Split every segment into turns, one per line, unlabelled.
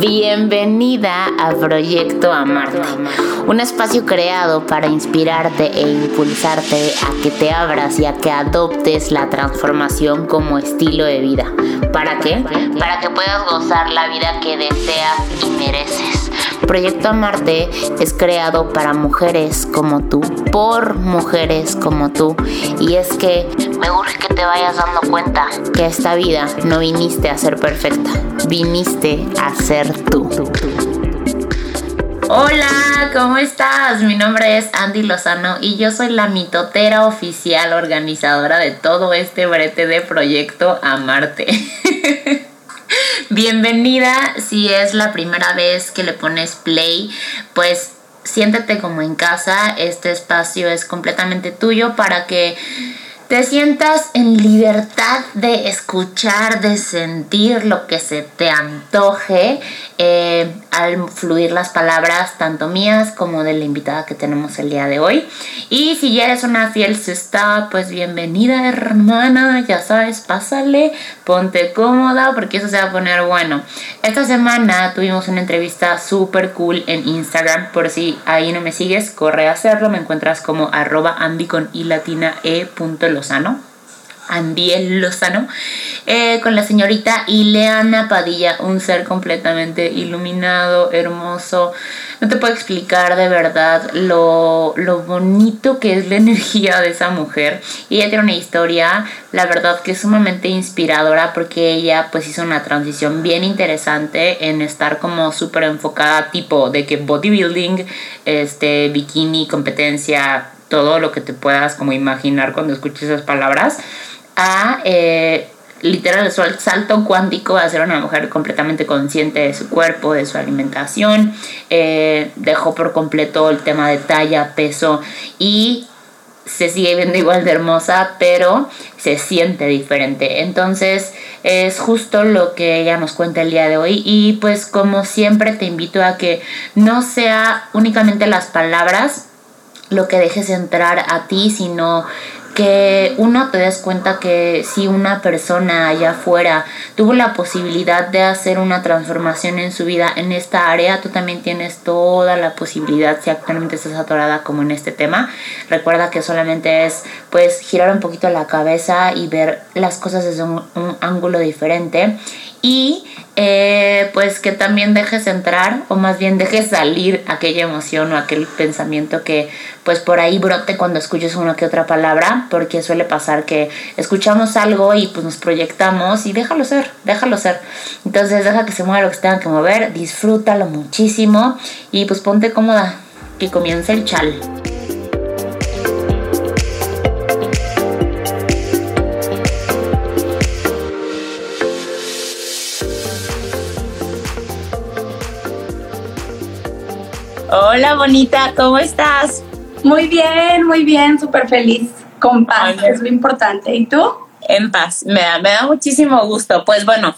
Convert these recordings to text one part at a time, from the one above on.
Bienvenida a Proyecto Amarte, un espacio creado para inspirarte e impulsarte a que te abras y a que adoptes la transformación como estilo de vida. ¿Para qué? Para que puedas gozar la vida que deseas y mereces. Proyecto Amarte es creado para mujeres como tú, por mujeres como tú. Y es que me urge que te vayas dando cuenta que esta vida no viniste a ser perfecta, viniste a ser tú. Hola, ¿cómo estás? Mi nombre es Andy Lozano y yo soy la mitotera oficial organizadora de todo este brete de Proyecto Amarte. Bienvenida si es la primera vez que le pones play, pues siéntete como en casa, este espacio es completamente tuyo para que te sientas en libertad de escuchar, de sentir lo que se te antoje eh, al fluir las palabras tanto mías como de la invitada que tenemos el día de hoy. Y si ya eres una fiel sesta, pues bienvenida hermana, ya sabes, pásale, ponte cómoda porque eso se va a poner bueno. Esta semana tuvimos una entrevista súper cool en Instagram, por si ahí no me sigues, corre a hacerlo, me encuentras como arroba e Lozano, Andiel Lozano, eh, con la señorita Ileana Padilla, un ser completamente iluminado, hermoso. No te puedo explicar de verdad lo, lo bonito que es la energía de esa mujer. Y ella tiene una historia, la verdad que es sumamente inspiradora porque ella pues hizo una transición bien interesante en estar como súper enfocada tipo de que bodybuilding, este, bikini, competencia, todo lo que te puedas como imaginar cuando escuches esas palabras, a eh, literal el salto cuántico a ser una mujer completamente consciente de su cuerpo, de su alimentación, eh, dejó por completo el tema de talla, peso y se sigue viendo igual de hermosa, pero se siente diferente. Entonces es justo lo que ella nos cuenta el día de hoy y pues como siempre te invito a que no sea únicamente las palabras, lo que dejes entrar a ti, sino que uno te des cuenta que si una persona allá afuera tuvo la posibilidad de hacer una transformación en su vida en esta área, tú también tienes toda la posibilidad si actualmente estás atorada como en este tema. Recuerda que solamente es pues girar un poquito la cabeza y ver las cosas desde un, un ángulo diferente y eh, pues que también dejes entrar o más bien dejes salir aquella emoción o aquel pensamiento que pues por ahí brote cuando escuches una que otra palabra porque suele pasar que escuchamos algo y pues nos proyectamos y déjalo ser, déjalo ser. Entonces deja que se mueva lo que se tenga que mover, disfrútalo muchísimo y pues ponte cómoda que comience el chal. Hola, bonita, ¿cómo estás?
Muy bien, muy bien, súper feliz, con paz, es lo importante. ¿Y tú?
En paz, me da, me da muchísimo gusto. Pues bueno,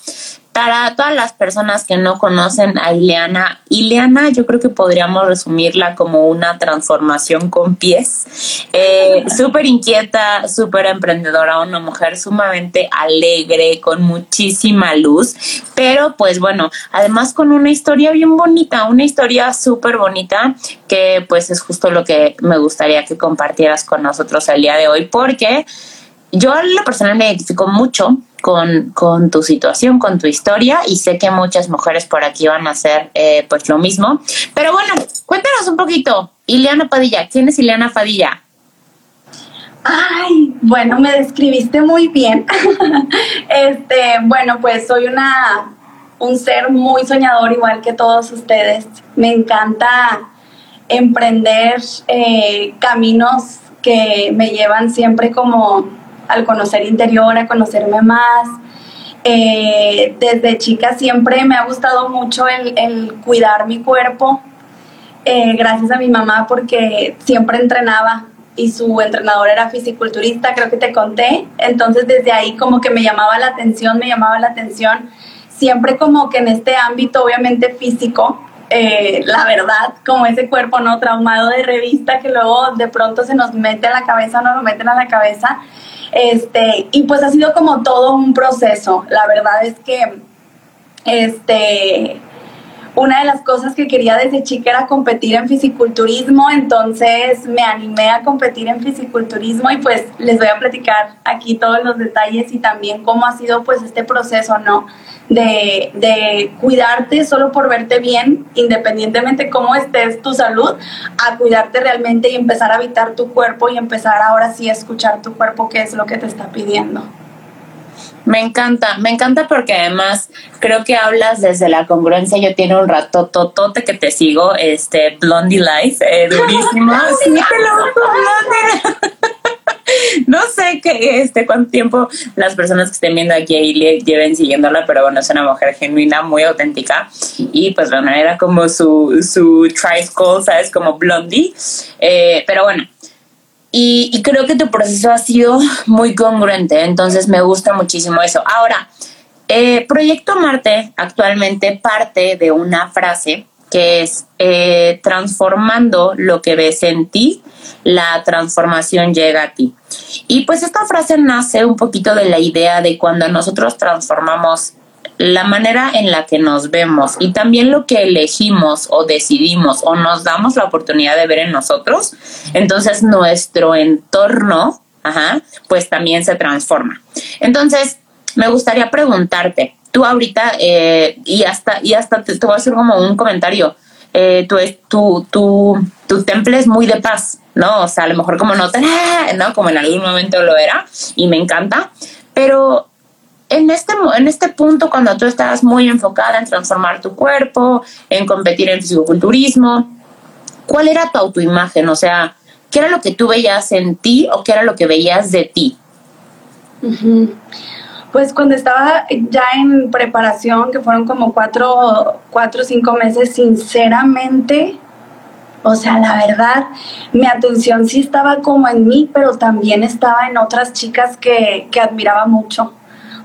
para todas las personas que no conocen a Ileana, Ileana yo creo que podríamos resumirla como una transformación con pies. Eh, súper inquieta, súper emprendedora, una mujer sumamente alegre, con muchísima luz, pero pues bueno, además con una historia bien bonita, una historia súper bonita que pues es justo lo que me gustaría que compartieras con nosotros el día de hoy, porque yo a la persona me identifico mucho con, tu situación, con tu historia y sé que muchas mujeres por aquí van a hacer eh, pues lo mismo. Pero bueno, cuéntanos un poquito, Ileana Padilla, ¿quién es Ileana Padilla?
Ay, bueno, me describiste muy bien. este, bueno, pues soy una un ser muy soñador igual que todos ustedes. Me encanta emprender eh, caminos que me llevan siempre como al conocer interior, a conocerme más. Eh, desde chica siempre me ha gustado mucho el, cuidar mi cuerpo, eh, gracias a mi mamá porque siempre entrenaba y su entrenador era fisiculturista, creo que te conté. Entonces desde ahí como que me llamaba la atención, me llamaba la atención. Siempre como que en este ámbito obviamente físico, eh, la verdad, como ese cuerpo no traumado de revista que luego de pronto se nos mete a la cabeza, no lo meten a la cabeza. Este, y pues ha sido como todo un proceso. La verdad es que este, una de las cosas que quería desde chica era competir en fisiculturismo, entonces me animé a competir en fisiculturismo y pues les voy a platicar aquí todos los detalles y también cómo ha sido pues este proceso, ¿no? De, de cuidarte solo por verte bien, independientemente cómo estés tu salud, a cuidarte realmente y empezar a habitar tu cuerpo y empezar ahora sí a escuchar tu cuerpo, que es lo que te está pidiendo.
Me encanta, me encanta porque además creo que hablas desde la congruencia. Yo tiene un rato totote que te sigo, este Blondie Life, eh, durísimo. sí, no sé qué, este, cuánto tiempo las personas que estén viendo aquí a lleven siguiéndola, pero bueno, es una mujer genuina, muy auténtica. Y pues la manera como su, su tri-school, ¿sabes? Como Blondie. Eh, pero bueno, y, creo que tu proceso ha sido muy congruente, entonces me gusta muchísimo eso. Ahora, eh, Proyecto Marte actualmente parte de una frase que es eh, transformando lo que ves en ti, la transformación llega a ti. Y pues esta frase nace un poquito de la idea de cuando nosotros transformamos la manera en la que nos vemos y también lo que elegimos o decidimos o nos damos la oportunidad de ver en nosotros, entonces nuestro entorno, ajá, pues también se transforma. Entonces, me gustaría preguntarte, tú ahorita, eh, y hasta, y hasta te, voy a hacer como un comentario, eh, tu, tu, tu, tu temple es muy de paz, ¿no? O sea, a lo mejor como no, ¿no? Como en algún momento lo era, y me encanta, pero en este, en este punto, cuando tú estás muy enfocada en transformar tu cuerpo, en competir en fisiculturismo, ¿cuál era tu autoimagen? O sea, ¿qué era lo que tú veías en ti o qué era lo que veías de ti?
Pues cuando estaba ya en preparación, que fueron como cuatro, cuatro o cinco meses, sinceramente, o sea, la verdad, mi atención sí estaba como en mí, pero también estaba en otras chicas que, que admiraba mucho.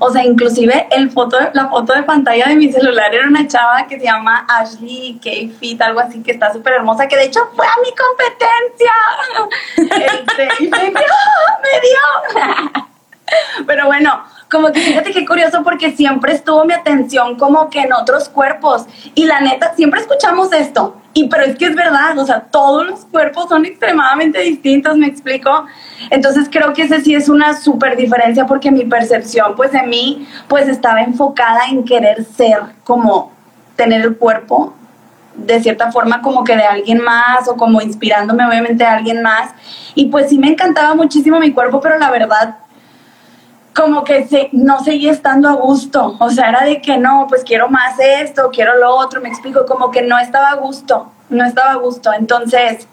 O sea, inclusive el foto, la foto de pantalla de mi celular era una chava que se llama Ashley K. Fit, algo así, que está súper hermosa, que de hecho fue a mi competencia. Este, y me dio, me dio. Pero bueno, como que fíjate qué curioso porque siempre estuvo mi atención como que en otros cuerpos. Y la neta, siempre escuchamos esto. Y pero es que es verdad, o sea, todos los cuerpos son extremadamente distintos, me explico. Entonces creo que ese sí es una súper diferencia porque mi percepción pues de mí pues estaba enfocada en querer ser como tener el cuerpo de cierta forma como que de alguien más o como inspirándome obviamente a alguien más. Y pues sí me encantaba muchísimo mi cuerpo, pero la verdad como que se, no seguía estando a gusto. O sea, era de que no, pues quiero más esto, quiero lo otro, me explico, como que no estaba a gusto, no estaba a gusto. Entonces...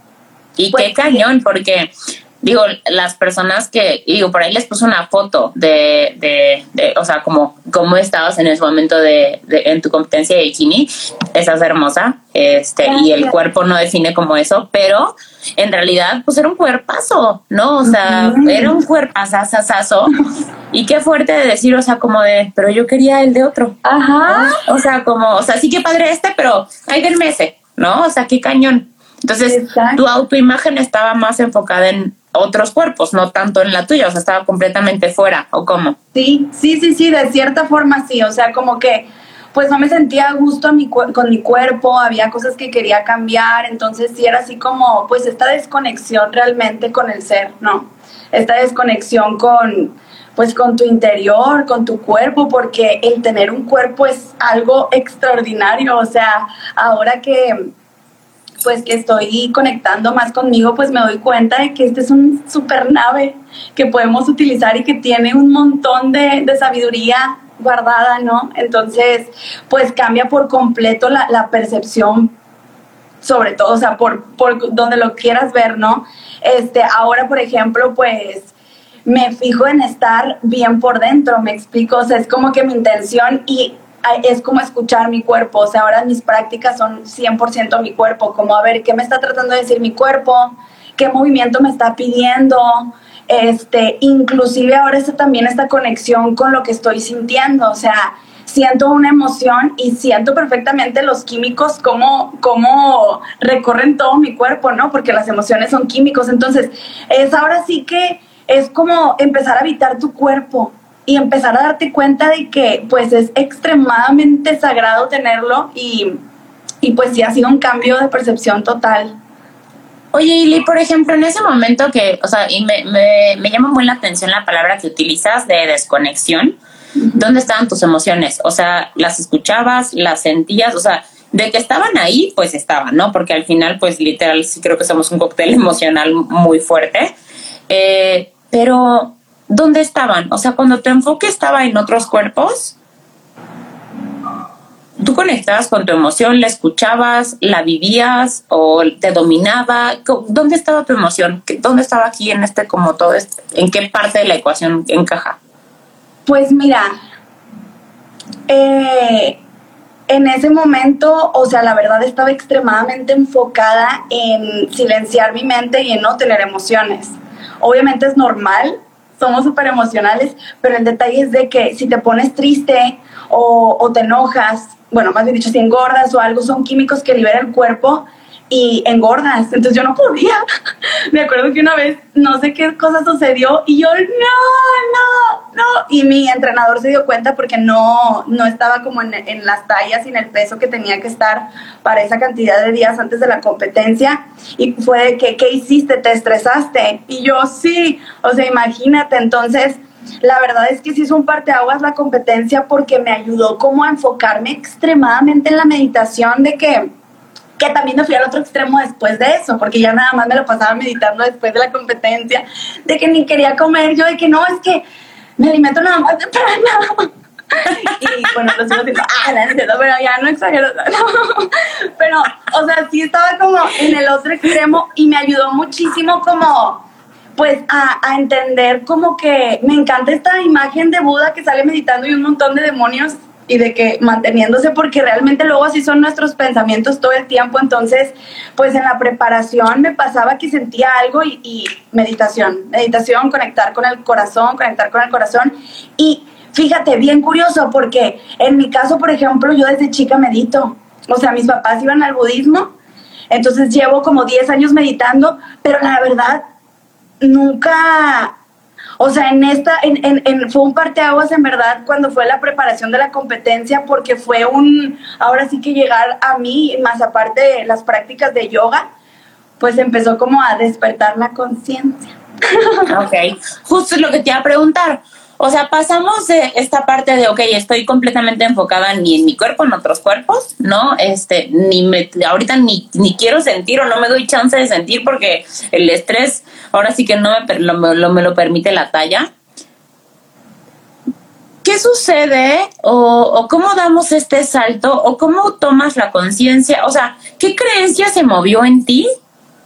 Y qué pues, cañón, porque digo, las personas que, digo, por ahí les puse una foto de, de, de o sea, como cómo estabas en ese momento de, de, en tu competencia de bikini, estás hermosa, este, y el cuerpo no define como eso, pero en realidad, pues era un cuerpazo, ¿no? O sea, era un cuerpazazazazo, y qué fuerte de decir, o sea, como de, pero yo quería el de otro. Ajá. O sea, como, o sea, sí que padre este, pero hay del mese, ¿no? O sea, qué cañón. Entonces, tu autoimagen estaba más enfocada en otros cuerpos, no tanto en la tuya, o sea, estaba completamente fuera, ¿o cómo?
Sí, sí, sí, sí, de cierta forma sí, o sea, como que pues no me sentía a gusto mi con mi cuerpo, había cosas que quería cambiar, entonces sí era así como, pues esta desconexión realmente con el ser, ¿no? Esta desconexión con, pues con tu interior, con tu cuerpo, porque el tener un cuerpo es algo extraordinario, o sea, ahora que pues que estoy conectando más conmigo, pues me doy cuenta de que este es un super nave que podemos utilizar y que tiene un montón de, sabiduría guardada, ¿no? Entonces, pues cambia por completo la, percepción, sobre todo, o sea, por, por donde lo quieras ver, ¿no? Este, ahora, por ejemplo, pues me fijo en estar bien por dentro, me explico, o sea, es como que mi intención y es como escuchar mi cuerpo, o sea, ahora mis prácticas son 100% mi cuerpo, como a ver qué me está tratando de decir mi cuerpo, qué movimiento me está pidiendo, este, inclusive ahora está también esta conexión con lo que estoy sintiendo, o sea, siento una emoción y siento perfectamente los químicos como cómo recorren todo mi cuerpo, ¿no? Porque las emociones son químicos, entonces es ahora sí que es como empezar a habitar tu cuerpo, y empezar a darte cuenta de que pues es extremadamente sagrado tenerlo y y pues sí ha sido un cambio de percepción total.
Oye, Ili, por ejemplo, en ese momento que, o sea, y me, me, me llama muy la atención la palabra que utilizas de desconexión, ¿dónde estaban tus emociones? O sea, ¿las escuchabas, las sentías? O sea, de que estaban ahí, pues estaban, ¿no? Porque al final, pues literal, sí creo que somos un cóctel emocional muy fuerte. Eh, pero, ¿dónde estaban? O sea, cuando tu enfoque estaba en otros cuerpos, tú conectabas con tu emoción, la escuchabas, la vivías o te dominaba. ¿Dónde estaba tu emoción? ¿Dónde estaba aquí en este, como todo, este, en qué parte de la ecuación encaja?
Pues mira, eh, en ese momento, o sea, la verdad estaba extremadamente enfocada en silenciar mi mente y en no tener emociones. Obviamente es normal, somos súper emocionales, pero el detalle es de que si te pones triste o, o te enojas, bueno, más bien dicho, si engordas o algo, son químicos que libera el cuerpo y engordas. Entonces yo no podía. Me acuerdo que una vez no sé qué cosa sucedió y yo, no, no, no. Y mi entrenador se dio cuenta porque no, no estaba como en, las tallas y en el peso que tenía que estar para esa cantidad de días antes de la competencia. Y fue de que, ¿qué hiciste? ¿Te estresaste? Y yo, sí. O sea, imagínate. Entonces, la verdad es que sí es un parteaguas la competencia porque me ayudó como a enfocarme extremadamente en la meditación de que que también me fui al otro extremo después de eso, porque ya nada más me lo pasaba meditando después de la competencia, de que ni quería comer, yo de que no, es que me alimento nada más de prana. y bueno, lo sigo diciendo, ah, la entiendo, pero ya no exagero. Pero, o sea, sí estaba como en el otro extremo y me ayudó muchísimo como, pues, a, a entender como que me encanta esta imagen de Buda que sale meditando y un montón de demonios y de que manteniéndose porque realmente luego así son nuestros pensamientos todo el tiempo, entonces pues en la preparación me pasaba que sentía algo y, meditación, meditación, conectar con el corazón, conectar con el corazón. Y fíjate, bien curioso porque en mi caso, por ejemplo, yo desde chica medito, o sea, mis papás iban al budismo, entonces llevo como 10 años meditando, pero la verdad nunca o sea, en esta, en, en, en, fue un parteaguas en verdad cuando fue la preparación de la competencia, porque fue un, ahora sí que llegar a mí, más aparte de las prácticas de yoga, pues empezó como a despertar la conciencia.
Ok, justo lo que te iba a preguntar. O sea, pasamos de esta parte de, ok, estoy completamente enfocada ni en mi cuerpo, en otros cuerpos, ¿no? Este, ni me, ahorita ni, ni quiero sentir o no me doy chance de sentir porque el estrés ahora sí que no me lo, me lo permite la talla. ¿Qué sucede o, o, cómo damos este salto o cómo tomas la conciencia? O sea, ¿qué creencia se movió en ti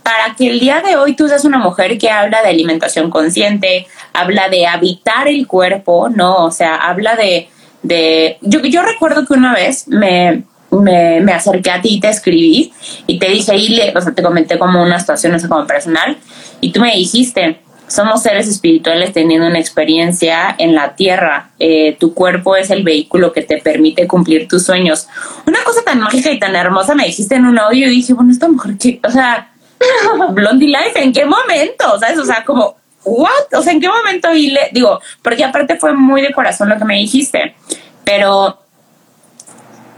para que el día de hoy tú seas una mujer que habla de alimentación consciente, habla de habitar el cuerpo, ¿no? O sea, habla de... de yo, yo recuerdo que una vez me, me, me, acerqué a ti y te escribí y te dije ahí, o sea, te comenté como una situación, no sé, como personal, y tú me dijiste, somos seres espirituales teniendo una experiencia en la tierra. Eh, tu cuerpo es el vehículo que te permite cumplir tus sueños. Una cosa tan mágica y tan hermosa me dijiste en un audio y dije, bueno, esta mujer, ¿qué? O sea, Blondie Life, ¿en qué momento? ¿Sabes? O sea, como, ¿what? O sea, ¿en qué momento? Y le digo, porque aparte fue muy de corazón lo que me dijiste, pero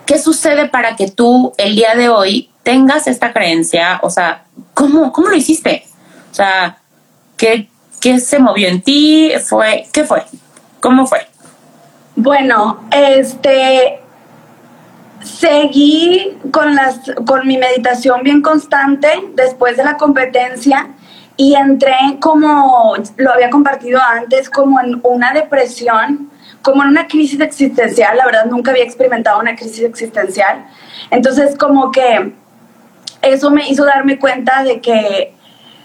¿qué sucede para que tú el día de hoy tengas esta creencia? O sea, ¿cómo, cómo lo hiciste? O sea, ¿qué, ¿qué se movió en ti? ¿Fue, ¿Qué fue? ¿Cómo fue?
Bueno, este, seguí con, las, con mi meditación bien constante después de la competencia y entré como lo había compartido antes, como en una depresión, como en una crisis existencial. La verdad nunca había experimentado una crisis existencial. Entonces como que eso me hizo darme cuenta de que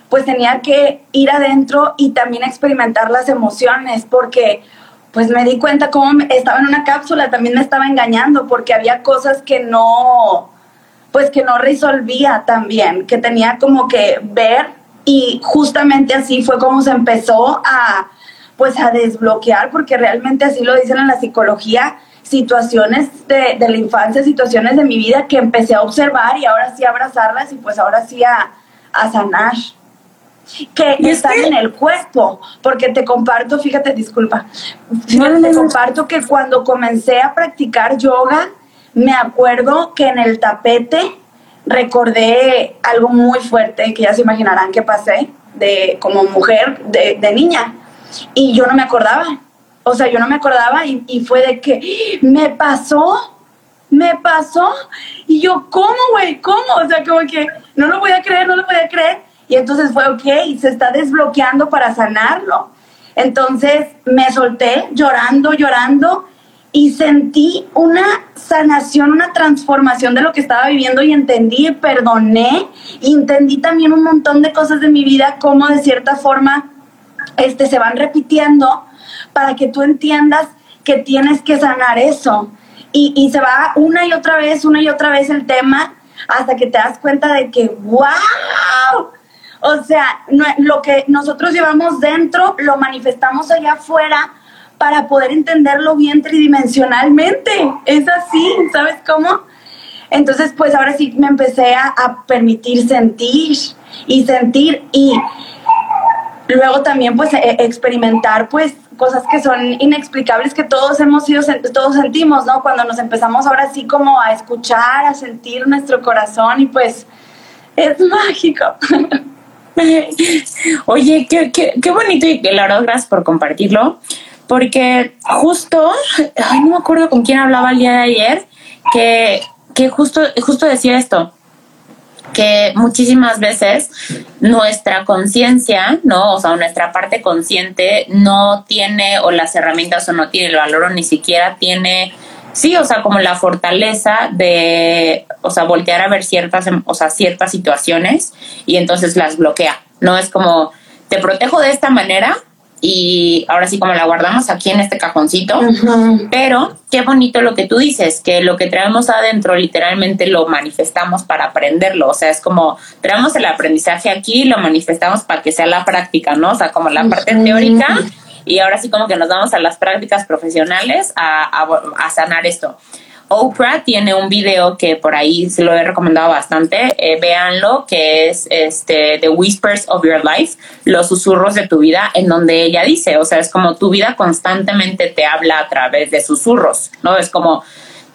pues tenía que ir adentro y también experimentar las emociones porque pues me di cuenta cómo estaba en una cápsula, también me estaba engañando porque había cosas que no, pues que no resolvía también, que tenía como que ver y justamente así fue como se empezó a, pues a desbloquear, porque realmente así lo dicen en la psicología, situaciones de, de la infancia, situaciones de mi vida que empecé a observar y ahora sí a abrazarlas y pues ahora sí a, a sanar que están en el cuerpo, porque te comparto, fíjate, disculpa, te comparto que cuando comencé a practicar yoga, me acuerdo que en el tapete recordé algo muy fuerte que ya se imaginarán que pasé de como mujer de, de niña y yo no me acordaba. O sea, yo no me acordaba y, y fue de que me pasó, me pasó. Y yo, ¿cómo, güey? ¿Cómo? O sea, como que no lo voy a creer, no lo voy a creer. Y entonces fue, ok, se está desbloqueando para sanarlo. Entonces me solté llorando, llorando y sentí una sanación, una transformación de lo que estaba viviendo y entendí, perdoné y entendí también un montón de cosas de mi vida, como de cierta forma este, se van repitiendo para que tú entiendas que tienes que sanar eso. Y, y se va una y otra vez, una y otra vez el tema hasta que te das cuenta de que, wow, o sea, lo que nosotros llevamos dentro lo manifestamos allá afuera para poder entenderlo bien tridimensionalmente. Es así, ¿sabes cómo? Entonces, pues ahora sí me empecé a, permitir sentir y sentir y luego también pues e, experimentar pues cosas que son inexplicables que todos hemos sido, todos sentimos, ¿no? Cuando nos empezamos ahora sí como a escuchar, a sentir nuestro corazón y pues es mágico.
Oye, qué, qué, qué bonito y la verdad gracias por compartirlo, porque justo, ay, no me acuerdo con quién hablaba el día de ayer, que, que justo, justo decía esto, que muchísimas veces nuestra conciencia, ¿no? O sea, nuestra parte consciente no tiene o las herramientas o no tiene el valor o ni siquiera tiene sí, o sea, como la fortaleza de, o sea, voltear a ver ciertas, o sea, ciertas situaciones y entonces las bloquea. No es como, te protejo de esta manera y ahora sí como la guardamos aquí en este cajoncito, pero qué bonito lo que tú dices, que lo que traemos adentro literalmente lo manifestamos para aprenderlo, o sea, es como traemos el aprendizaje aquí y lo manifestamos para que sea la práctica, ¿no? O sea, como la parte teórica y ahora sí como que nos vamos a las prácticas profesionales a, a, sanar esto. Oprah tiene un video que por ahí se lo he recomendado bastante, eh, véanlo, que es este The Whispers of Your Life, los susurros de tu vida, en donde ella dice, o sea, es como tu vida constantemente te habla a través de susurros, ¿no? Es como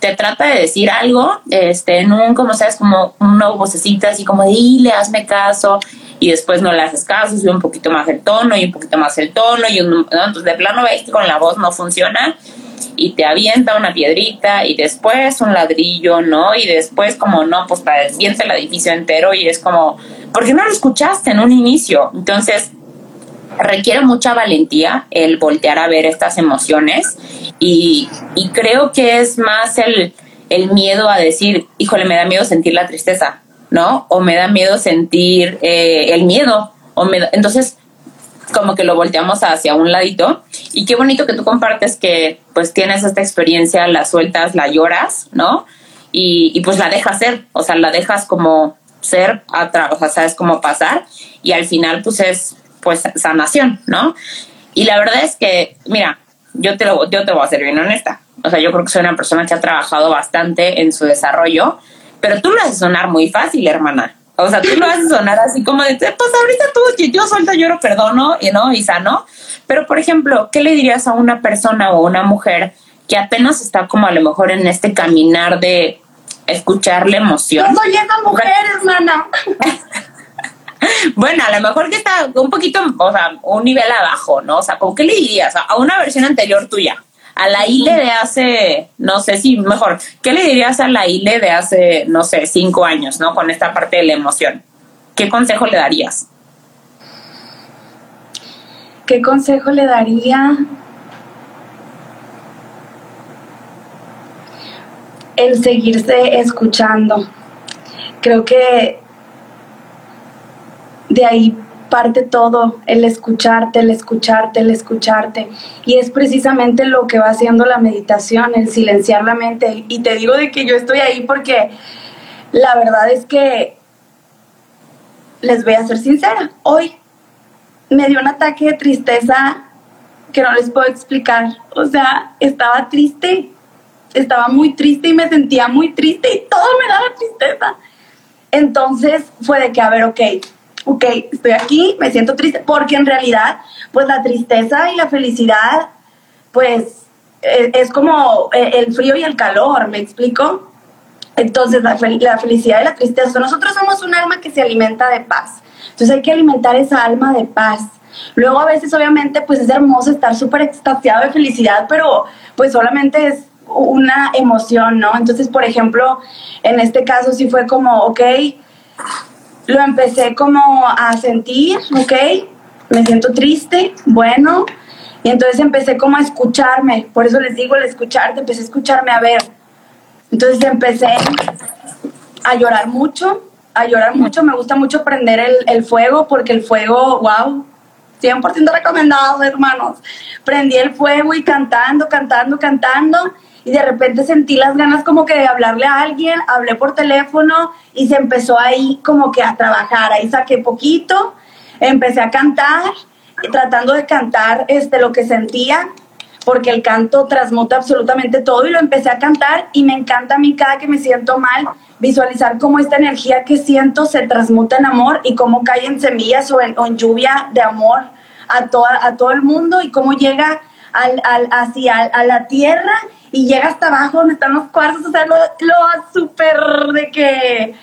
te trata de decir algo, este, en un, como sabes, como una vocecita así como, dile, hazme caso, y después no le haces caso, sube un poquito más el tono y un poquito más el tono y un, entonces de plano ves que con la voz no funciona y te avienta una piedrita y después un ladrillo, ¿no? Y después como no, pues te desvienta el edificio entero y es como, ¿por qué no lo escuchaste en un inicio? Entonces requiere mucha valentía el voltear a ver estas emociones y, y creo que es más el, el miedo a decir, híjole, me da miedo sentir la tristeza, ¿no? O me da miedo sentir eh, el miedo. O me entonces, como que lo volteamos hacia un ladito. Y qué bonito que tú compartes que pues tienes esta experiencia, la sueltas, la lloras, ¿no? Y, y pues la dejas ser, o sea, la dejas como ser, o sea, sabes cómo pasar. Y al final pues es pues sanación, ¿no? Y la verdad es que, mira, yo te, lo, yo te voy a ser bien honesta. O sea, yo creo que soy una persona que ha trabajado bastante en su desarrollo pero tú lo haces sonar muy fácil, hermana. O sea, tú lo haces sonar así como de, pues ahorita tú, yo suelto, lloro, perdono, y no, y sano. Pero, por ejemplo, ¿qué le dirías a una persona o una mujer que apenas está como a lo mejor en este caminar de escuchar la emoción?
Esa mujer, hermana.
bueno, a lo mejor que está un poquito, o sea, un nivel abajo, ¿no? O sea, ¿con qué le dirías a una versión anterior tuya? a la ILE de hace, no sé si mejor, ¿qué le dirías a la ILE de hace, no sé, cinco años, ¿no? Con esta parte de la emoción. ¿Qué consejo le darías?
¿Qué consejo le daría? El seguirse escuchando. Creo que de ahí parte todo, el escucharte, el escucharte, el escucharte. Y es precisamente lo que va haciendo la meditación, el silenciar la mente. Y te digo de que yo estoy ahí porque la verdad es que, les voy a ser sincera, hoy me dio un ataque de tristeza que no les puedo explicar. O sea, estaba triste, estaba muy triste y me sentía muy triste y todo me daba tristeza. Entonces fue de que, a ver, ok, ok, estoy aquí, me siento triste, porque en realidad, pues la tristeza y la felicidad, pues e, es como e, el frío y el calor, ¿me explico? Entonces, la, la felicidad y la tristeza, nosotros somos un alma que se alimenta de paz. Entonces hay que alimentar esa alma de paz. Luego a veces obviamente pues es hermoso estar súper extasiado de felicidad, pero pues solamente es una emoción, ¿no? Entonces, por ejemplo, en este caso sí fue como, ok, lo empecé como a sentir, ok, me siento triste, bueno, y entonces empecé como a escucharme, por eso les digo el escucharte, empecé a escucharme a ver. Entonces empecé a llorar mucho, a llorar mucho, me gusta mucho prender el, el fuego porque el fuego, wow, 100% recomendado, hermanos. Prendí el fuego y cantando, cantando, cantando y de repente sentí las ganas como que de hablarle a alguien, hablé por teléfono y se empezó ahí como que a trabajar, ahí saqué poquito, empecé a cantar, tratando de cantar este, lo que sentía, porque el canto transmuta absolutamente todo y lo empecé a cantar y me encanta a mí cada que me siento mal visualizar cómo esta energía que siento se transmuta en amor y cómo cae en semillas o en, lluvia de amor a, toda, a todo el mundo y cómo llega al, al, hacia a la tierra y llega hasta abajo donde están los cuarzos, o sea, lo, lo súper de que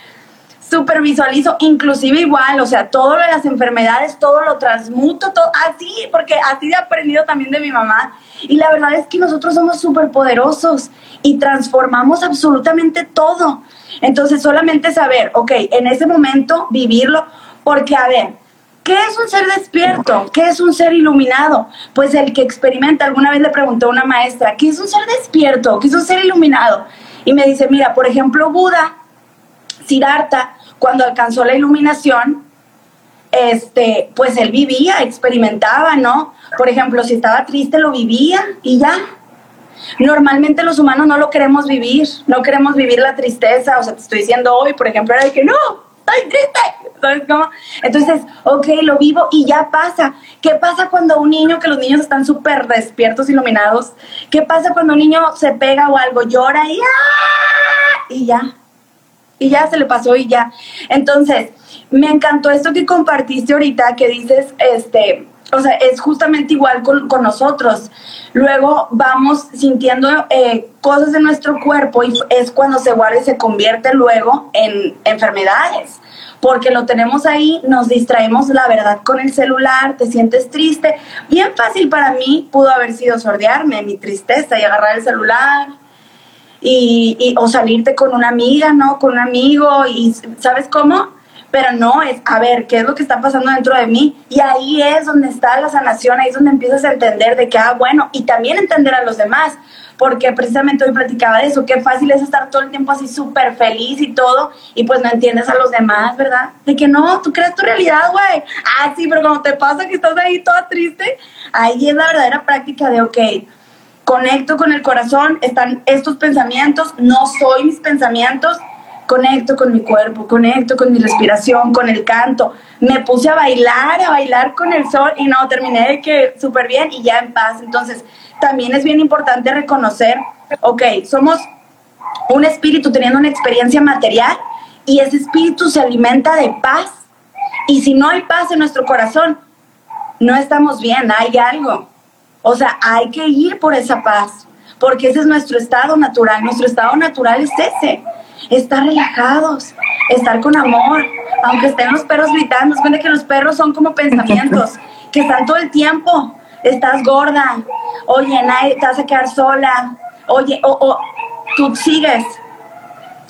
súper visualizo, inclusive igual, o sea, todo lo de las enfermedades, todo lo transmuto, todo así, porque así he aprendido también de mi mamá. Y la verdad es que nosotros somos súper poderosos y transformamos absolutamente todo. Entonces, solamente saber, ok, en ese momento vivirlo, porque a ver, ¿Qué es un ser despierto? ¿Qué es un ser iluminado? Pues el que experimenta, alguna vez le preguntó a una maestra, ¿qué es un ser despierto? ¿Qué es un ser iluminado? Y me dice, mira, por ejemplo, Buda, Siddhartha, cuando alcanzó la iluminación, este, pues él vivía, experimentaba, ¿no? Por ejemplo, si estaba triste, lo vivía y ya. Normalmente los humanos no lo queremos vivir, no queremos vivir la tristeza, o sea, te estoy diciendo hoy, por ejemplo, era de que no, estoy triste. Entonces, ok, lo vivo y ya pasa. ¿Qué pasa cuando un niño, que los niños están súper despiertos, iluminados? ¿Qué pasa cuando un niño se pega o algo, llora y, ¡ah! y ya? Y ya se le pasó y ya. Entonces, me encantó esto que compartiste ahorita, que dices, este, o sea, es justamente igual con, con nosotros. Luego vamos sintiendo eh, cosas en nuestro cuerpo y es cuando se guarda y se convierte luego en enfermedades. Porque lo tenemos ahí, nos distraemos la verdad con el celular, te sientes triste. Bien fácil para mí pudo haber sido sordearme mi tristeza y agarrar el celular y, y o salirte con una amiga, ¿no? Con un amigo y ¿sabes cómo? Pero no es, a ver, ¿qué es lo que está pasando dentro de mí? Y ahí es donde está la sanación, ahí es donde empiezas a entender de que, ah, bueno, y también entender a los demás, porque precisamente hoy platicaba de eso, qué fácil es estar todo el tiempo así súper feliz y todo, y pues no entiendes a los demás, ¿verdad? De que no, tú crees tu realidad, güey. Ah, sí, pero cuando te pasa que estás ahí toda triste, ahí es la verdadera práctica de, ok, conecto con el corazón, están estos pensamientos, no soy mis pensamientos, conecto con mi cuerpo, conecto con mi respiración, con el canto. Me puse a bailar, a bailar con el sol y no, terminé de que súper bien y ya en paz. Entonces, también es bien importante reconocer, ok, somos un espíritu teniendo una experiencia material y ese espíritu se alimenta de paz. Y si no hay paz en nuestro corazón, no estamos bien, hay algo. O sea, hay que ir por esa paz, porque ese es nuestro estado natural. Nuestro estado natural es ese estar relajados, estar con amor, aunque estén los perros gritando, cuenta que los perros son como pensamientos, que están todo el tiempo, estás gorda, oye, nadie, te vas a quedar sola, oye, o, tú sigues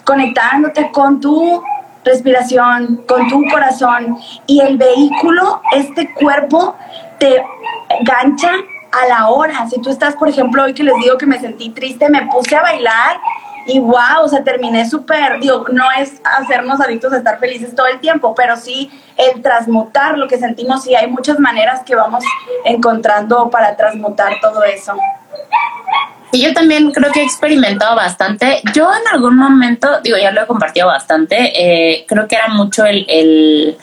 conectándote con tu respiración, con tu corazón y el vehículo, este cuerpo te gancha a la hora. Si tú estás, por ejemplo, hoy que les digo que me sentí triste, me puse a bailar y wow, o sea, terminé súper, digo, no es hacernos adictos a estar felices todo el tiempo, pero sí el transmutar lo que sentimos y hay muchas maneras que vamos encontrando para transmutar todo eso.
Y yo también creo que he experimentado bastante. Yo en algún momento, digo, ya lo he compartido bastante, eh, creo que era mucho el, el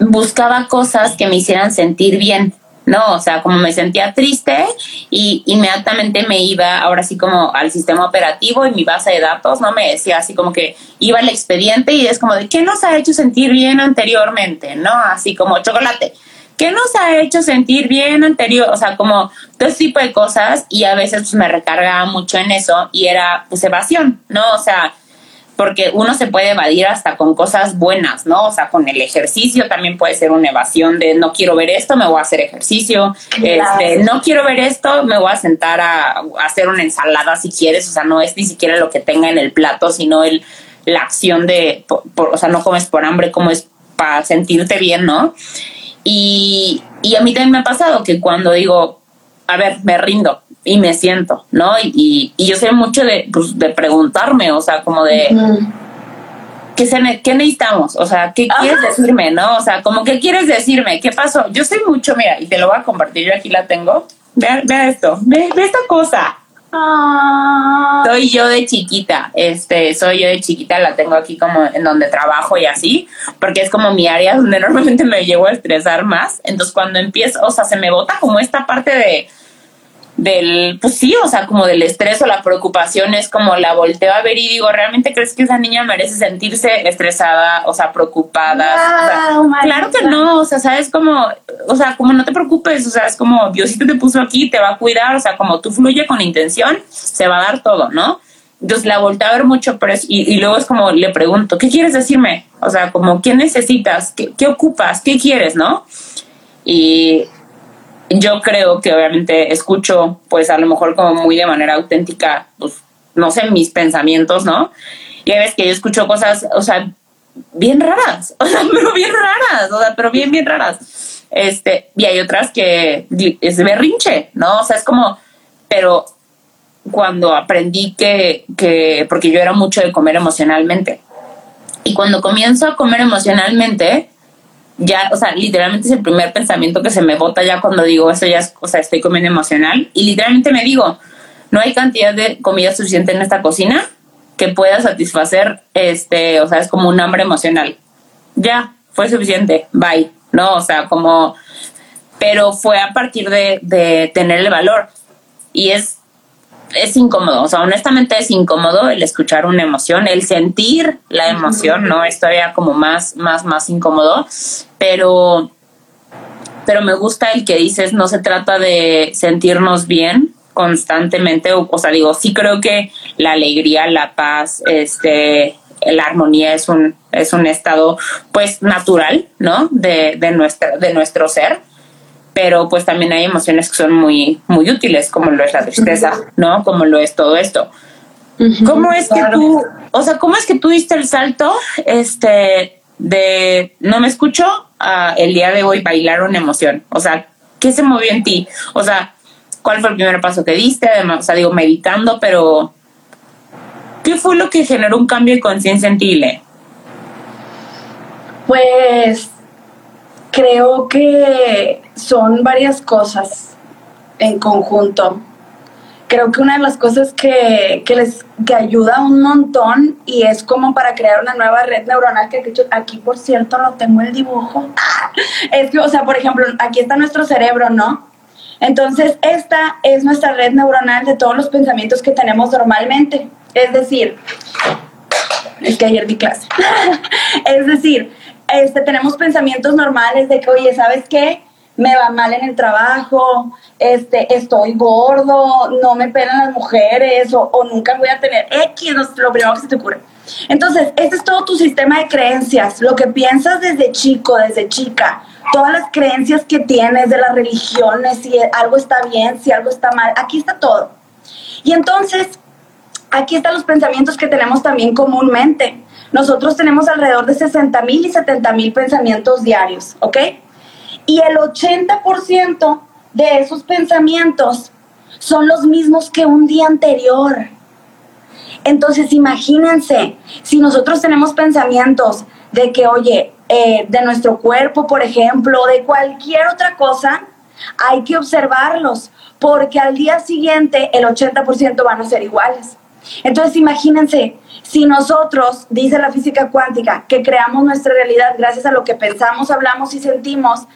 buscaba cosas que me hicieran sentir bien ¿no? O sea, como me sentía triste y inmediatamente me iba ahora sí como al sistema operativo y mi base de datos, ¿no? Me decía así como que iba al expediente y es como de, ¿qué nos ha hecho sentir bien anteriormente? ¿No? Así como chocolate. ¿Qué nos ha hecho sentir bien anterior? O sea, como todo ese tipo de cosas y a veces pues, me recargaba mucho en eso y era pues evasión, ¿no? O sea, porque uno se puede evadir hasta con cosas buenas, ¿no? O sea, con el ejercicio también puede ser una evasión de no quiero ver esto, me voy a hacer ejercicio, este, no quiero ver esto, me voy a sentar a, hacer una ensalada si quieres, o sea, no es ni siquiera lo que tenga en el plato, sino el, la acción de, o sea, no comes por hambre, como es para sentirte bien, ¿no? Y, y a mí también me ha pasado que cuando digo, a ver, me rindo, y me siento, ¿no? Y, y, yo sé mucho de, pues, de preguntarme, o sea, como de, ¿qué, se, ¿qué necesitamos? O sea, ¿qué quieres decirme, no? O sea, como, ¿qué quieres decirme? ¿Qué pasó? Yo sé mucho, mira, y te lo voy a compartir, yo aquí la tengo. Vea, vea esto, ve, esta cosa. Ah. Soy yo de chiquita, este, soy yo de chiquita, la tengo aquí como en donde trabajo y así, porque es como mi área donde normalmente me llevo a estresar más. Entonces, cuando empiezo, o sea, se me bota como esta parte de, del, pues sí, o sea, como del estrés o la preocupación es como la volteo a ver y digo, ¿realmente crees que esa niña merece sentirse estresada, o sea, preocupada? claro que no, o sea, sabes como, o sea, como no te preocupes, o sea, es como Diosito te puso aquí, te va a cuidar, o sea, como tú fluye con intención, se va a dar todo, ¿no? Entonces la volteo a ver mucho, pero y, y, luego es como le pregunto, ¿qué quieres decirme? O sea, como, ¿qué necesitas? ¿Qué, qué ocupas? ¿Qué quieres? ¿No? Y yo creo que obviamente escucho, pues a lo mejor como muy de manera auténtica, pues no sé, mis pensamientos, ¿no? Y hay veces que yo escucho cosas, o sea, bien raras, o sea, pero bien raras, o sea, pero bien, bien raras. Este, y hay otras que es berrinche, ¿no? O sea, es como, pero cuando aprendí que, que, porque yo era mucho de comer emocionalmente, y cuando comienzo a comer emocionalmente, ya, o sea, literalmente es el primer pensamiento que se me bota ya cuando digo eso ya o sea, estoy comiendo emocional y literalmente me digo, no hay cantidad de comida suficiente en esta cocina que pueda satisfacer, este, o sea, es como un hambre emocional. Ya, fue suficiente, bye, ¿no? O sea, como, pero fue a partir de, de tener el valor y es es incómodo, o sea, honestamente es incómodo el escuchar una emoción, el sentir la emoción, ¿no? Es todavía como más, más, más incómodo, pero, pero me gusta el que dices, no se trata de sentirnos bien constantemente, o, o sea, digo, sí creo que la alegría, la paz, este, la armonía es un, es un estado, pues, natural, ¿no? De, de, nuestra, de nuestro ser pero pues también hay emociones que son muy, muy útiles, como lo es la tristeza, ¿no? Como lo es todo esto. ¿Cómo es que tú, o sea, cómo es que tú diste el salto, este, de no me escucho a el día de hoy bailar una emoción? O sea, ¿qué se movió en ti? O sea, ¿cuál fue el primer paso que diste? Además, o sea, digo, meditando, pero ¿qué fue lo que generó un cambio de conciencia en ti, Le?
Pues Creo que son varias cosas en conjunto. Creo que una de las cosas que, les que ayuda un montón y es como para crear una nueva red neuronal, que aquí por cierto no tengo el dibujo, es que, o sea, por ejemplo, aquí está nuestro cerebro, ¿no? Entonces, esta es nuestra red neuronal de todos los pensamientos que tenemos normalmente. Es decir, es que ayer di clase. es decir, este, tenemos pensamientos normales de que, oye, ¿sabes qué? Me va mal en el trabajo, este, estoy gordo, no me pelan las mujeres o, nunca voy a tener X, lo primero que se te ocurre. Entonces, este es todo tu sistema de creencias, lo que piensas desde chico, desde chica, todas las creencias que tienes de las religiones, si algo está bien, si algo está mal, aquí está todo. Y entonces, aquí están los pensamientos que tenemos también comúnmente. Nosotros tenemos alrededor de 60 mil y 70 mil pensamientos diarios, ¿ok? Y el 80% de esos pensamientos son los mismos que un día anterior. Entonces, imagínense, si nosotros tenemos pensamientos de que, oye, eh, de nuestro cuerpo, por ejemplo, de cualquier otra cosa, hay que observarlos, porque al día siguiente el 80% van a ser iguales. Entonces, imagínense, si nosotros, dice la física cuántica, que creamos nuestra realidad gracias a lo que pensamos, hablamos y sentimos,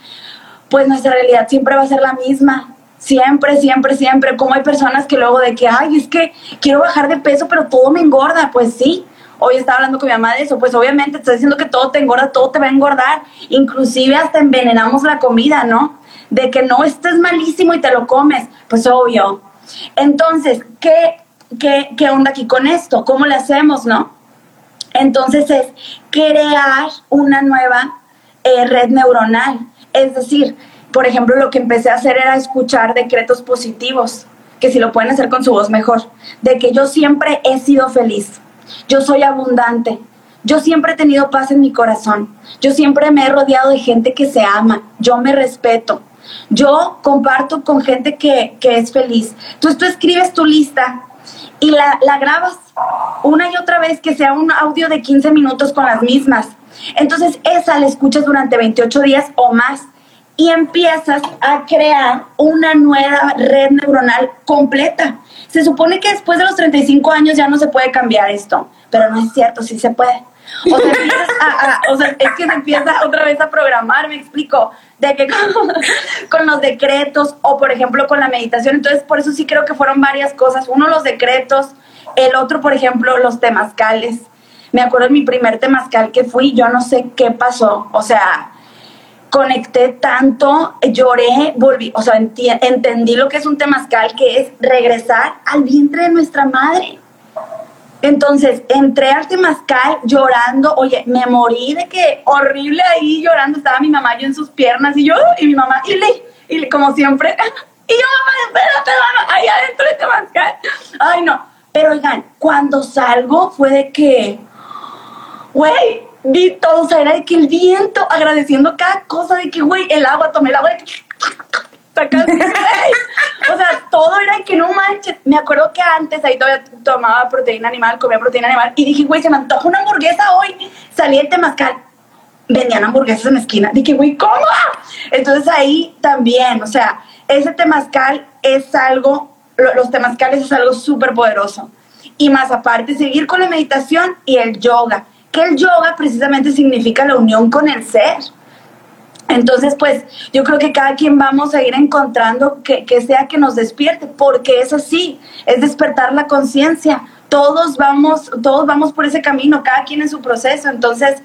pues nuestra realidad siempre va a ser la misma. Siempre, siempre, siempre. Como hay personas que luego de que, ay, es que quiero bajar de peso, pero todo me engorda. Pues sí, hoy estaba hablando con mi mamá de eso, pues obviamente te diciendo que todo te engorda, todo te va a engordar, inclusive hasta envenenamos la comida, ¿no? De que no estés malísimo y te lo comes, pues obvio. Entonces, ¿qué ¿qué, onda aquí con esto? ¿Cómo le hacemos, no? Entonces es crear una nueva eh, red neuronal. Es decir, por ejemplo, lo que empecé a hacer era escuchar decretos positivos, que si lo pueden hacer con su voz mejor, de que yo siempre he sido feliz, yo soy abundante, yo siempre he tenido paz en mi corazón, yo siempre me he rodeado de gente que se ama, yo me respeto, yo comparto con gente que, es feliz. Entonces tú escribes tu lista y la, la grabas una y otra vez que sea un audio de 15 minutos con las mismas. Entonces esa la escuchas durante 28 días o más y empiezas a crear una nueva red neuronal completa. Se supone que después de los 35 años ya no se puede cambiar esto, pero no es cierto, sí se puede. O sea, o sea es que se empieza otra vez a programar, me explico, de que con, los decretos o por ejemplo con la meditación, entonces por eso sí creo que fueron varias cosas, uno los decretos, el otro por ejemplo los temazcales. Me acuerdo de mi primer temazcal que fui, yo no sé qué pasó, o sea, conecté tanto, lloré, volví, o sea, entendí lo que es un temazcal, que es regresar al vientre de nuestra madre. Entonces, entré al temazcal llorando, oye, me morí de que horrible ahí llorando, estaba mi mamá yo en sus piernas y yo, y mi mamá, y le, y como siempre, y yo, mamá, espérate, mamá, ahí adentro del temazcal. Ay, no, pero oigan, cuando salgo fue de que, güey, vi todo, o sea, era de que el viento, agradeciendo cada cosa, de que, güey, el agua, tomé el agua, de que, o sea, todo era de que no manches. Me acuerdo que antes ahí todavía tomaba proteína animal, comía proteína animal, y dije, güey, se me antoja una hamburguesa hoy. Salí del Temazcal, vendían hamburguesas en la esquina. Dije, güey, ¿cómo? Entonces ahí también, o sea, ese Temazcal es algo, los Temazcales es algo súper poderoso. Y más aparte, seguir con la meditación y el yoga que el yoga precisamente significa la unión con el ser. Entonces, pues yo creo que cada quien vamos a ir encontrando que, sea que nos despierte, porque es así, es despertar la conciencia. Todos vamos, todos vamos por ese camino, cada quien en su proceso. Entonces,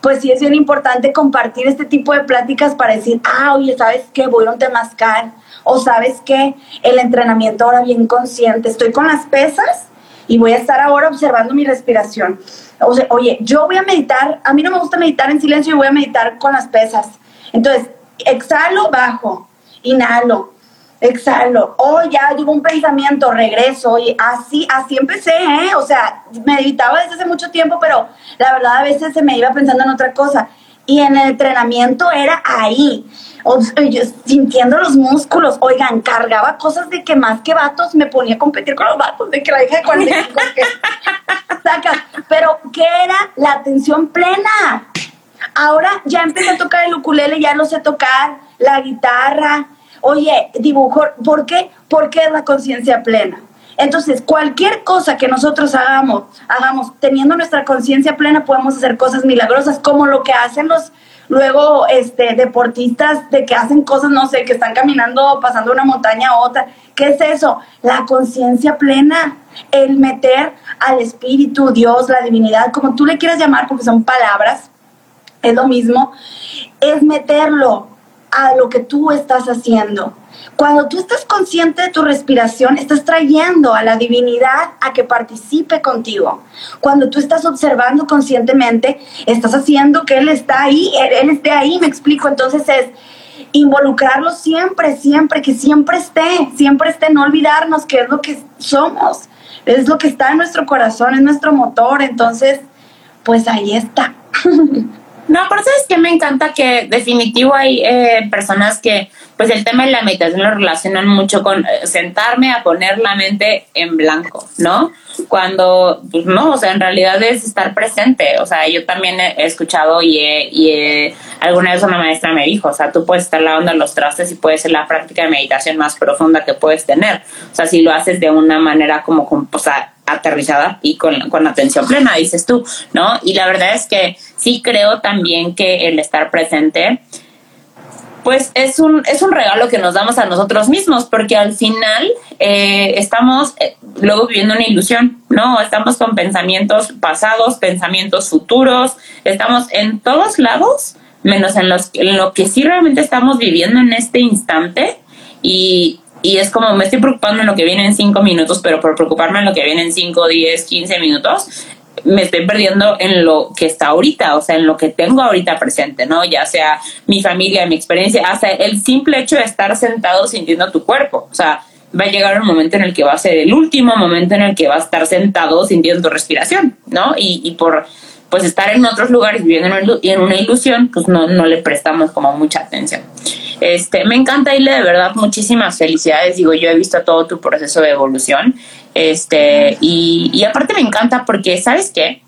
pues sí es bien importante compartir este tipo de pláticas para decir, ah, oye, ¿sabes qué? Voy a un temazcal. O ¿sabes qué? El entrenamiento ahora bien consciente. Estoy con las pesas y voy a estar ahora observando mi respiración. O sea, oye, yo voy a meditar, a mí no me gusta meditar en silencio, yo voy a meditar con las pesas. Entonces, exhalo, bajo, inhalo, exhalo. Oh, ya llegó un pensamiento, regreso. Oye, así, así empecé, ¿eh? O sea, meditaba desde hace mucho tiempo, pero la verdad a veces se me iba pensando en otra cosa. Y en el entrenamiento era ahí, sintiendo los músculos. Oigan, cargaba cosas de que más que vatos me ponía a competir con los vatos, de que la hija de 45 saca. Pero, ¿qué era? La atención plena. Ahora ya empecé a tocar el ukulele, ya lo sé tocar, la guitarra. Oye, dibujo, ¿por qué? Porque es la conciencia plena. Entonces, cualquier cosa que nosotros hagamos, hagamos teniendo nuestra conciencia plena, podemos hacer cosas milagrosas, como lo que hacen los luego este deportistas de que hacen cosas, no sé, que están caminando, pasando una montaña a otra. ¿Qué es eso? La conciencia plena, el meter al espíritu, Dios, la divinidad, como tú le quieras llamar, porque son palabras, es lo mismo, es meterlo a lo que tú estás haciendo. Cuando tú estás consciente de tu respiración, estás trayendo a la divinidad a que participe contigo. Cuando tú estás observando conscientemente, estás haciendo que Él está ahí, Él, esté ahí, me explico. Entonces es involucrarlo siempre, siempre, que siempre esté, siempre esté, no olvidarnos que es lo que somos, es lo que está en nuestro corazón, es nuestro motor. Entonces, pues ahí está.
No, pero sabes que me encanta que definitivo hay eh, personas que pues el tema de la meditación lo relacionan mucho con eh, sentarme a poner la mente en blanco, ¿no? Cuando, pues no, o sea, en realidad es estar presente. O sea, yo también he escuchado y, y alguna vez una maestra me dijo, o sea, tú puedes estar lavando los trastes y puede ser la práctica de meditación más profunda que puedes tener. O sea, si lo haces de una manera como, o sea, aterrizada y con, con atención plena, dices tú, ¿no? Y la verdad es que sí creo también que el estar presente pues es un, es un regalo que nos damos a nosotros mismos, porque al final eh, estamos eh, luego viviendo una ilusión, ¿no? Estamos con pensamientos pasados, pensamientos futuros, estamos en todos lados, menos en, los, en lo que sí realmente estamos viviendo en este instante. Y, y es como me estoy preocupando en lo que viene en cinco minutos, pero por preocuparme en lo que viene en cinco, diez, quince minutos, me estoy perdiendo en lo que está ahorita, o sea, en lo que tengo ahorita presente, ¿no? Ya sea mi familia, mi experiencia, hasta el simple hecho de estar sentado sintiendo tu cuerpo, o sea, va a llegar un momento en el que va a ser el último momento en el que va a estar sentado sintiendo tu respiración, ¿no? Y, y por pues estar en otros lugares viviendo en una ilusión, pues no, no le prestamos como mucha atención. Este, me encanta, Ile, de verdad, muchísimas felicidades. Digo, yo he visto todo tu proceso de evolución. Este, y, y aparte me encanta porque, ¿sabes qué?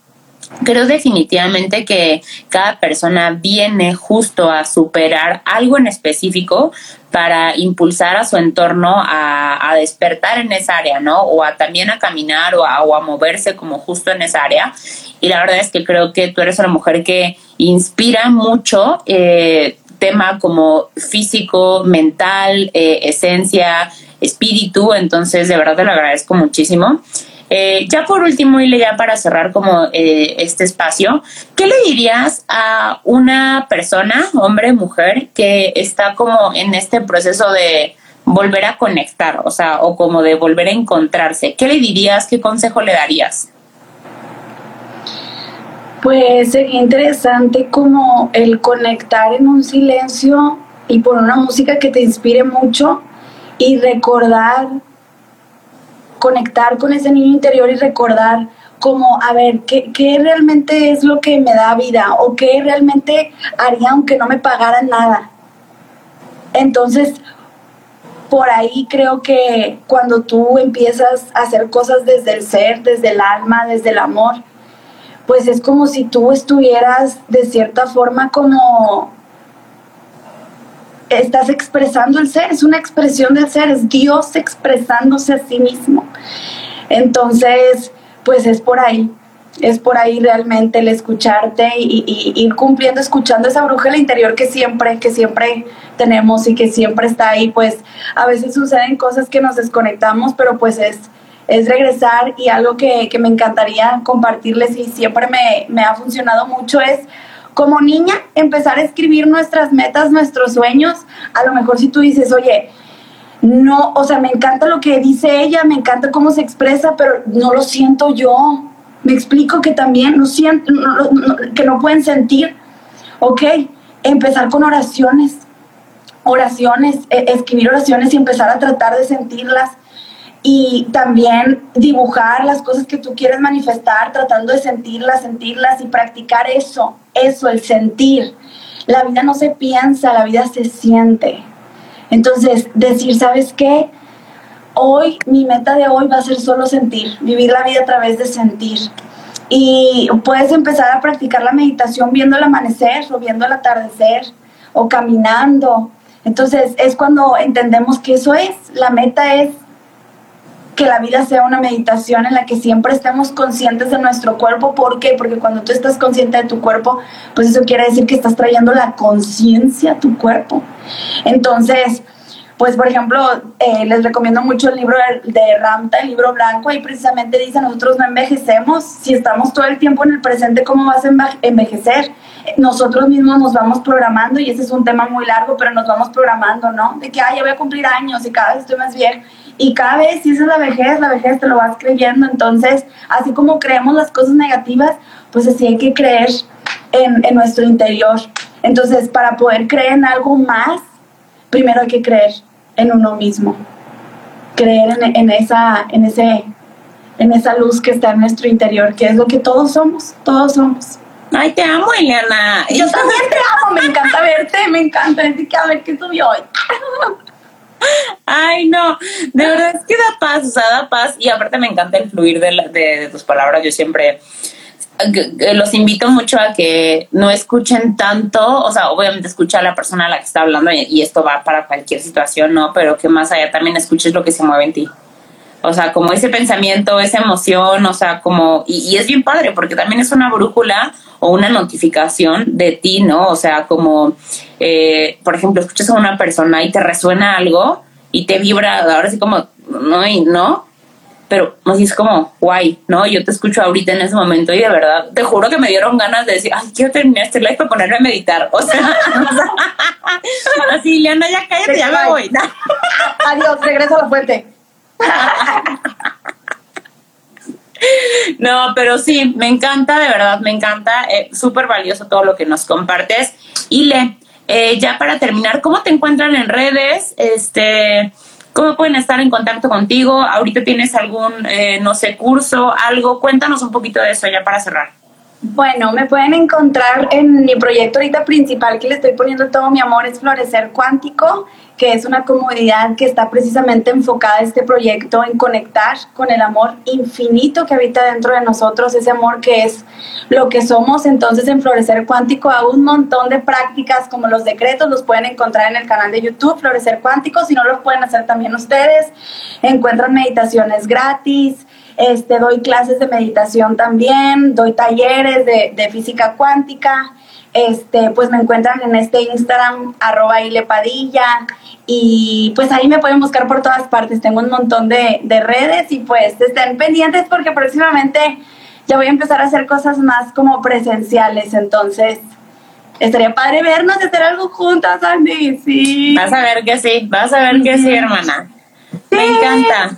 Creo definitivamente que cada persona viene justo a superar algo en específico para impulsar a su entorno a, a, despertar en esa área, ¿no? O a también a caminar o a, o a moverse como justo en esa área. Y la verdad es que creo que tú eres una mujer que inspira mucho eh, tema como físico, mental, eh, esencia, espíritu. Entonces, de verdad te lo agradezco muchísimo. Eh, ya por último, Ile, ya para cerrar como eh, este espacio, ¿qué le dirías a una persona, hombre, mujer, que está como en este proceso de volver a conectar, o sea, o como de volver a encontrarse? ¿Qué le dirías? ¿Qué consejo le darías?
Pues sería interesante como el conectar en un silencio y por una música que te inspire mucho y recordar, conectar con ese niño interior y recordar como, a ver, ¿qué, ¿qué, realmente es lo que me da vida? ¿O qué realmente haría aunque no me pagaran nada? Entonces, por ahí creo que cuando tú empiezas a hacer cosas desde el ser, desde el alma, desde el amor, pues es como si tú estuvieras de cierta forma como estás expresando el ser, es una expresión del ser, es Dios expresándose a sí mismo. Entonces, pues es por ahí, es por ahí realmente el escucharte y, ir cumpliendo, escuchando esa brújula interior que siempre, que siempre tenemos y que siempre está ahí, pues a veces suceden cosas que nos desconectamos, pero pues es es regresar y algo que, que me encantaría compartirles y siempre me, me, ha funcionado mucho es como niña empezar a escribir nuestras metas, nuestros sueños. A lo mejor si tú dices, oye, no, o sea, me encanta lo que dice ella, me encanta cómo se expresa, pero no lo siento yo. Me explico que también no siento, que no pueden sentir. Ok, empezar con oraciones, oraciones, eh, escribir oraciones y empezar a tratar de sentirlas y también dibujar las cosas que tú quieres manifestar, tratando de sentirlas, sentirlas y practicar eso, eso, el sentir. La vida no se piensa, la vida se siente. Entonces, decir, ¿sabes qué? Hoy, mi meta de hoy va a ser solo sentir, vivir la vida a través de sentir. Y puedes empezar a practicar la meditación viendo el amanecer o viendo el atardecer o caminando. Entonces, es cuando entendemos que eso es, la meta es que la vida sea una meditación en la que siempre estemos conscientes de nuestro cuerpo. ¿Por qué? Porque cuando tú estás consciente de tu cuerpo, pues eso quiere decir que estás trayendo la conciencia a tu cuerpo. Entonces, pues por ejemplo, eh, les recomiendo mucho el libro de, Ramta, el libro blanco, ahí precisamente dice, nosotros no envejecemos, si estamos todo el tiempo en el presente, ¿cómo vas a envejecer? Nosotros mismos nos vamos programando, y ese es un tema muy largo, pero nos vamos programando, ¿no? De que, ay, ya voy a cumplir años y cada vez estoy más viejo y cada vez, si esa es la vejez, la vejez te lo vas creyendo. Entonces, así como creemos las cosas negativas, pues así hay que creer en, en nuestro interior. Entonces, para poder creer en algo más, primero hay que creer en uno mismo. Creer en, en, esa, en, ese, en esa luz que está en nuestro interior, que es lo que todos somos, todos somos.
Ay, te amo, Eliana.
Yo también te amo, me encanta verte, me encanta. Que a ver qué subió hoy.
Ay, no, de verdad es que da paz, o sea, da paz y aparte me encanta el fluir de, la, de, de tus palabras, yo siempre los invito mucho a que no escuchen tanto, o sea, obviamente escucha a la persona a la que está hablando y, y, esto va para cualquier situación, ¿no? Pero que más allá también escuches lo que se mueve en ti. O sea, como ese pensamiento, esa emoción, o sea, como, y, y es bien padre porque también es una brújula o una notificación de ti, ¿no? O sea, como, eh, por ejemplo, escuchas a una persona y te resuena algo y te vibra, ahora sí como, no, y no, pero así es como, guay, ¿no? Yo te escucho ahorita en ese momento y de verdad, te juro que me dieron ganas de decir, ay, quiero terminar este live para ponerme a meditar. O sea, así, Leana, ya cállate, ya me voy.
Adiós, regreso a la fuente.
No, pero sí, me encanta, de verdad, me encanta. Eh, Súper valioso todo lo que nos compartes. Y le, eh, ya para terminar, ¿cómo te encuentran en redes? Este, ¿Cómo pueden estar en contacto contigo? ¿Ahorita tienes algún, eh, no sé, curso, algo? Cuéntanos un poquito de eso ya para cerrar.
Bueno, me pueden encontrar en mi proyecto ahorita principal que le estoy poniendo todo mi amor, es Florecer Cuántico, que es una comunidad que está precisamente enfocada a este proyecto en conectar con el amor infinito que habita dentro de nosotros, ese amor que es lo que somos. Entonces en Florecer Cuántico hago un montón de prácticas como los decretos, los pueden encontrar en el canal de YouTube Florecer Cuántico, si no los pueden hacer también ustedes. Encuentran meditaciones gratis este, doy clases de meditación también, doy talleres de física cuántica. Este, pues me encuentran en este Instagram, arroba ilepadilla, y pues ahí me pueden buscar por todas partes. Tengo un montón de, de redes y pues estén pendientes porque próximamente ya voy a empezar a hacer cosas más como presenciales, entonces estaría padre vernos y hacer algo juntas, Andy. Sí.
Vas a ver que sí, vas a ver que sí, hermana. Me encanta.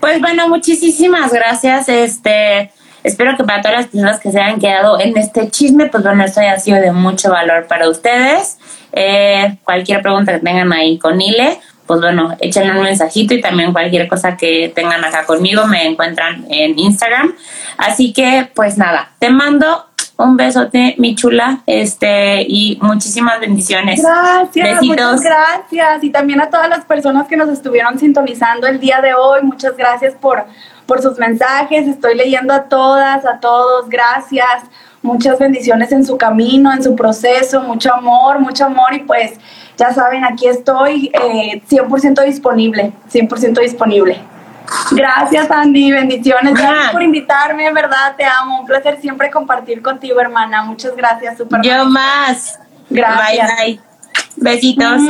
Pues bueno, muchísimas gracias. Este, espero que para todas las personas que se hayan quedado en este chisme, pues bueno, esto haya sido de mucho valor para ustedes. Eh, cualquier pregunta que tengan ahí con Ile, pues bueno, échenle un mensajito y también cualquier cosa que tengan acá conmigo me encuentran en Instagram. Así que, pues nada, te mando un besote, mi chula, este, y muchísimas bendiciones.
Gracias, muchas gracias. Y también a todas las personas que nos estuvieron sintonizando el día de hoy, muchas gracias por, por sus mensajes. Estoy leyendo a todas, a todos, gracias. Muchas bendiciones en su camino, en su proceso, mucho amor, mucho amor y pues ya saben, aquí estoy eh, 100% disponible, 100% disponible. Gracias, Andy. Bendiciones. Gracias por invitarme. En verdad, te amo. Un placer siempre compartir contigo, hermana. Muchas gracias. Super
Yo más.
Gracias.
Bye, bye. Besitos.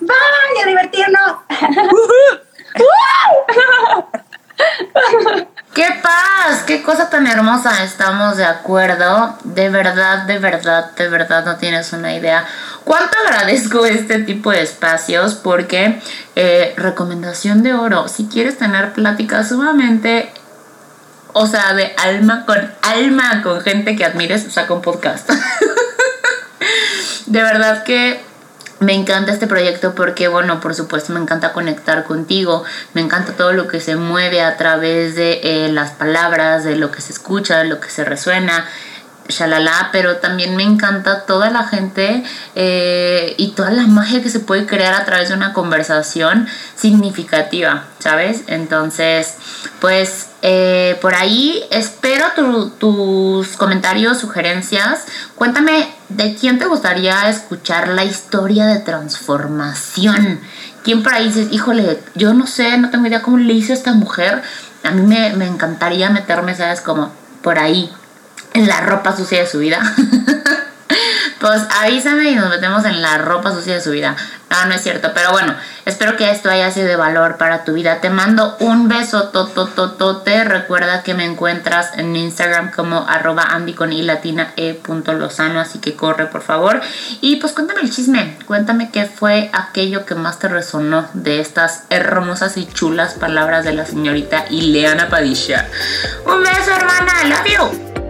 Bye, a divertirnos.
¡Qué paz! ¡Qué cosa tan hermosa! Estamos de acuerdo. De verdad, de verdad, de verdad no tienes una idea. ¿Cuánto agradezco este tipo de espacios? Porque, eh, recomendación de oro, si quieres tener pláticas sumamente, o sea, de alma con alma, con gente que admires, saca un podcast. de verdad que me encanta este proyecto porque, bueno, por supuesto me encanta conectar contigo, me encanta todo lo que se mueve a través de eh, las palabras, de lo que se escucha, de lo que se resuena shalala, pero también me encanta toda la gente eh, y toda la magia que se puede crear a través de una conversación significativa, ¿sabes? Entonces, pues eh, por ahí espero tus comentarios, sugerencias. Cuéntame de quién te gustaría escuchar la historia de transformación. ¿Quién por ahí dices, híjole, yo no sé, no tengo idea cómo le hizo esta mujer? A mí me, me encantaría meterme, ¿sabes? Como por ahí en la ropa sucia de su vida. pues avísame y nos metemos en la ropa sucia de su vida. No, no es cierto, pero bueno, espero que esto haya sido de valor para tu vida. Te mando un beso totototote. Recuerda que me encuentras en Instagram como arroba e punto lozano, así que corre por favor. Y pues cuéntame el chisme, cuéntame qué fue aquello que más te resonó de estas hermosas y chulas palabras de la señorita Ileana Padilla. Un beso hermana, love you.